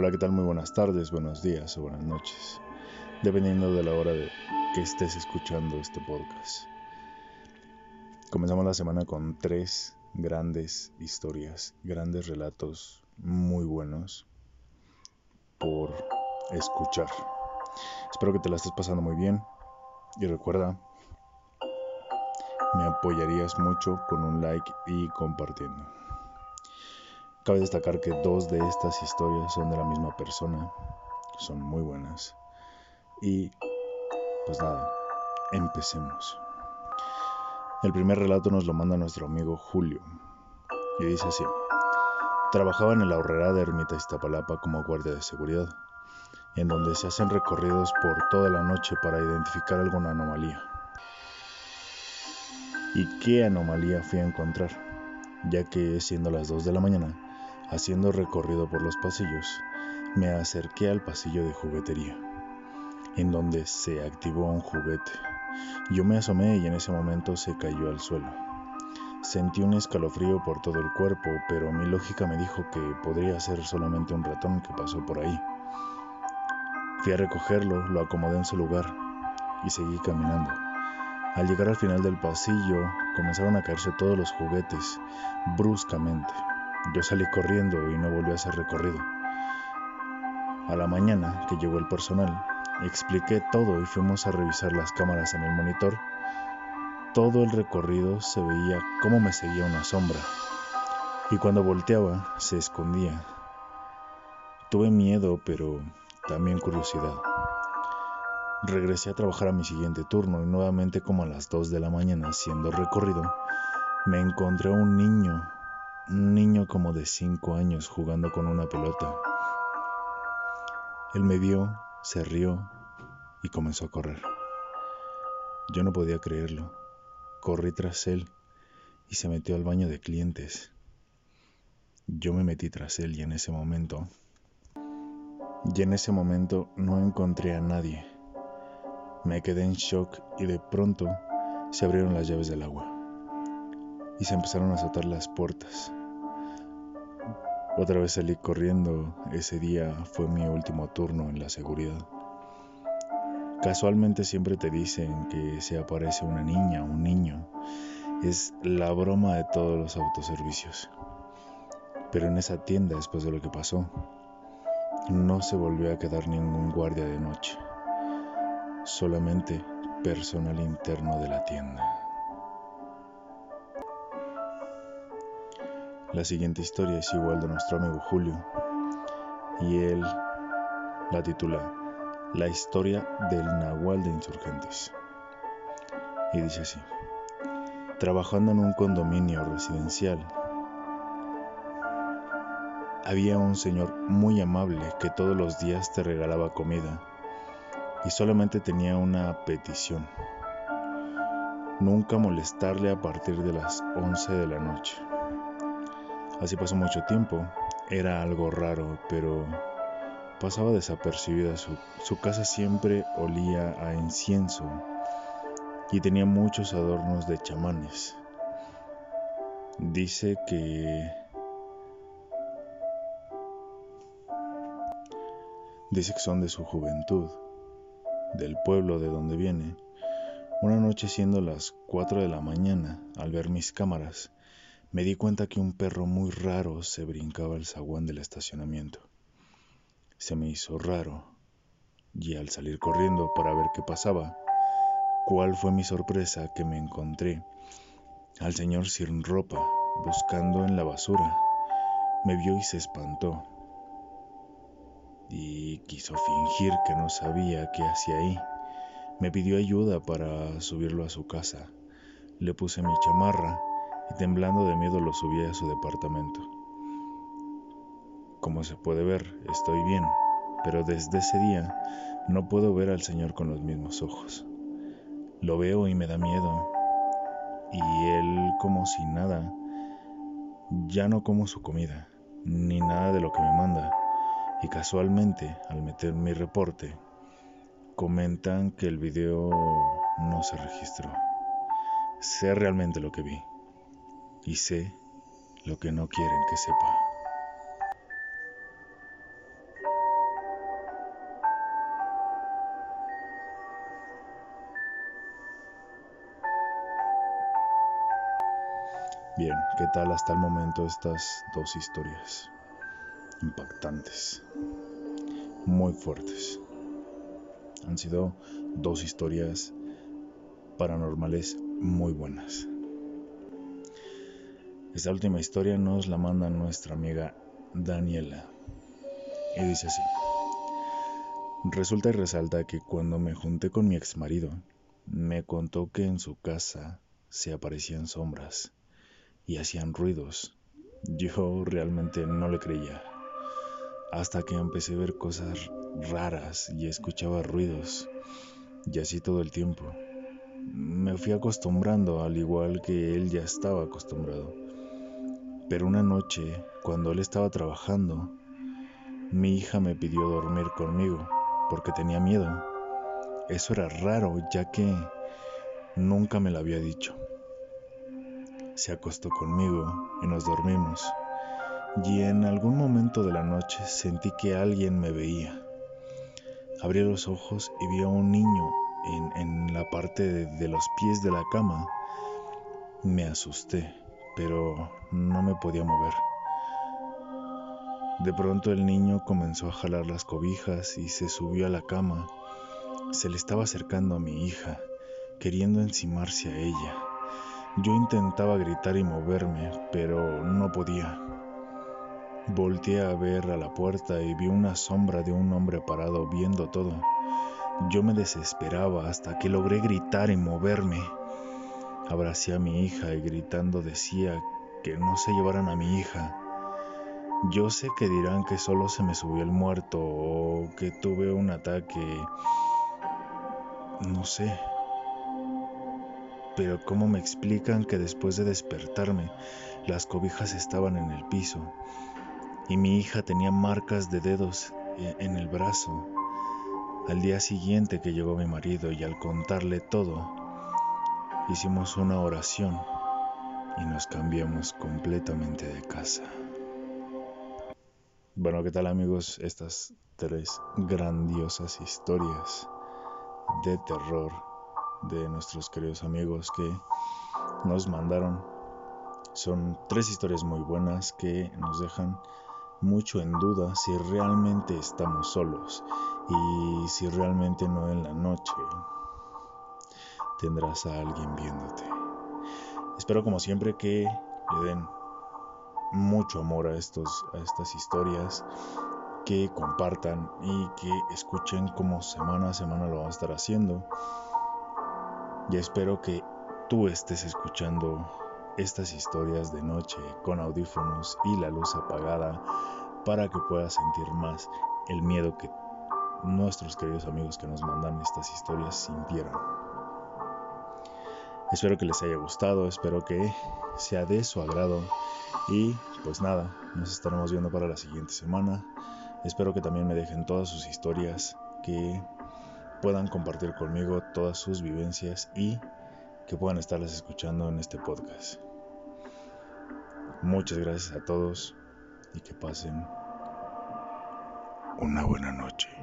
Hola, ¿qué tal? Muy buenas tardes, buenos días o buenas noches, dependiendo de la hora de que estés escuchando este podcast. Comenzamos la semana con tres grandes historias, grandes relatos muy buenos por escuchar. Espero que te la estés pasando muy bien y recuerda, me apoyarías mucho con un like y compartiendo. Cabe destacar que dos de estas historias son de la misma persona, son muy buenas. Y pues nada, empecemos. El primer relato nos lo manda nuestro amigo Julio y dice así. Trabajaba en el ahorrera de Ermita Iztapalapa como guardia de seguridad, en donde se hacen recorridos por toda la noche para identificar alguna anomalía. ¿Y qué anomalía fui a encontrar? Ya que siendo las 2 de la mañana, Haciendo recorrido por los pasillos, me acerqué al pasillo de juguetería, en donde se activó un juguete. Yo me asomé y en ese momento se cayó al suelo. Sentí un escalofrío por todo el cuerpo, pero mi lógica me dijo que podría ser solamente un ratón que pasó por ahí. Fui a recogerlo, lo acomodé en su lugar y seguí caminando. Al llegar al final del pasillo, comenzaron a caerse todos los juguetes, bruscamente. Yo salí corriendo y no volví a hacer recorrido. A la mañana que llegó el personal, expliqué todo y fuimos a revisar las cámaras en el monitor. Todo el recorrido se veía cómo me seguía una sombra y cuando volteaba se escondía. Tuve miedo, pero también curiosidad. Regresé a trabajar a mi siguiente turno y nuevamente como a las 2 de la mañana haciendo recorrido, me encontré a un niño un niño como de cinco años jugando con una pelota. Él me vio, se rió y comenzó a correr. Yo no podía creerlo. Corrí tras él y se metió al baño de clientes. Yo me metí tras él y en ese momento, y en ese momento no encontré a nadie. Me quedé en shock y de pronto se abrieron las llaves del agua y se empezaron a azotar las puertas. Otra vez salí corriendo, ese día fue mi último turno en la seguridad. Casualmente siempre te dicen que se aparece una niña, un niño. Es la broma de todos los autoservicios. Pero en esa tienda, después de lo que pasó, no se volvió a quedar ningún guardia de noche. Solamente personal interno de la tienda. La siguiente historia es igual de nuestro amigo Julio y él la titula La historia del Nahual de Insurgentes. Y dice así, trabajando en un condominio residencial, había un señor muy amable que todos los días te regalaba comida y solamente tenía una petición, nunca molestarle a partir de las 11 de la noche. Así pasó mucho tiempo. Era algo raro, pero pasaba desapercibida. Su, casa siempre olía a incienso y tenía muchos adornos de chamanes. Dice que... Dice que son de su juventud, del pueblo de donde viene. Una noche siendo las 4 de la mañana, al ver mis cámaras, me di cuenta que un perro muy raro se brincaba el zaguán del estacionamiento. Se me hizo raro y al salir corriendo para ver qué pasaba, cuál fue mi sorpresa que me encontré al señor sin ropa buscando en la basura. Me vio y se espantó y quiso fingir que no sabía qué hacía ahí. Me pidió ayuda para subirlo a su casa. Le puse mi chamarra y temblando de miedo lo subí a su departamento. Como se puede ver, estoy bien, pero desde ese día no puedo ver al Señor con los mismos ojos. Lo veo y me da miedo, y él como si nada, ya no como su comida, ni nada de lo que me manda, y casualmente al meter mi reporte, comentan que el video no se registró. Sé realmente lo que vi y sé lo que no quieren que sepa. Bien, ¿qué tal hasta el momento estas dos historias? Impactantes, muy fuertes. Han sido dos historias paranormales muy buenas. Esta última historia nos la manda nuestra amiga Daniela. Y dice así. Resulta y resalta que cuando me junté con mi ex marido, me contó que en su casa se aparecían sombras y hacían ruidos. Yo realmente no le creía. Hasta que empecé a ver cosas raras y escuchaba ruidos. Y así todo el tiempo. Me fui acostumbrando al igual que él ya estaba acostumbrado. Pero una noche, cuando él estaba trabajando, mi hija me pidió dormir conmigo porque tenía miedo. Eso era raro ya que nunca me lo había dicho se acostó conmigo y nos dormimos. Y en algún momento de la noche sentí que alguien me veía. Abrí los ojos y vi a un niño en, la parte de, de los pies de la cama. Me asusté, pero no me podía mover. De pronto el niño comenzó a jalar las cobijas y se subió a la cama. Se le estaba acercando a mi hija, queriendo encimarse a ella. Yo intentaba gritar y moverme, pero no podía. Volteé a ver a la puerta y vi una sombra de un hombre parado viendo todo. Yo me desesperaba hasta que logré gritar y moverme. Abracé a mi hija y gritando decía que no se llevaran a mi hija. Yo sé que dirán que solo se me subió el muerto o que tuve un ataque. No sé, pero ¿cómo me explican que después de despertarme las cobijas estaban en el piso y mi hija tenía marcas de dedos e-, en el brazo? Al día siguiente que llegó mi marido y al contarle todo, hicimos una oración y nos cambiamos completamente de casa. Bueno, ¿qué tal amigos? Estas tres grandiosas historias de terror de nuestros queridos amigos que nos mandaron. Son tres historias muy buenas que nos dejan mucho en duda si realmente estamos solos y si realmente no en la noche tendrás a alguien viéndote. Espero como siempre que le den mucho amor a, estos, a estas historias, que compartan y que escuchen como semana a semana lo vamos a estar haciendo. Y espero que tú estés escuchando estas historias de noche con audífonos y la luz apagada para que puedas sentir más el miedo que nuestros queridos amigos que nos mandan estas historias sintieron. Espero que les haya gustado, espero que sea de su agrado y pues nada, nos estaremos viendo para la siguiente semana. Espero que también me dejen todas sus historias que puedan compartir conmigo todas sus vivencias y que puedan estarlas escuchando en este podcast. Muchas gracias a todos y que pasen una buena noche.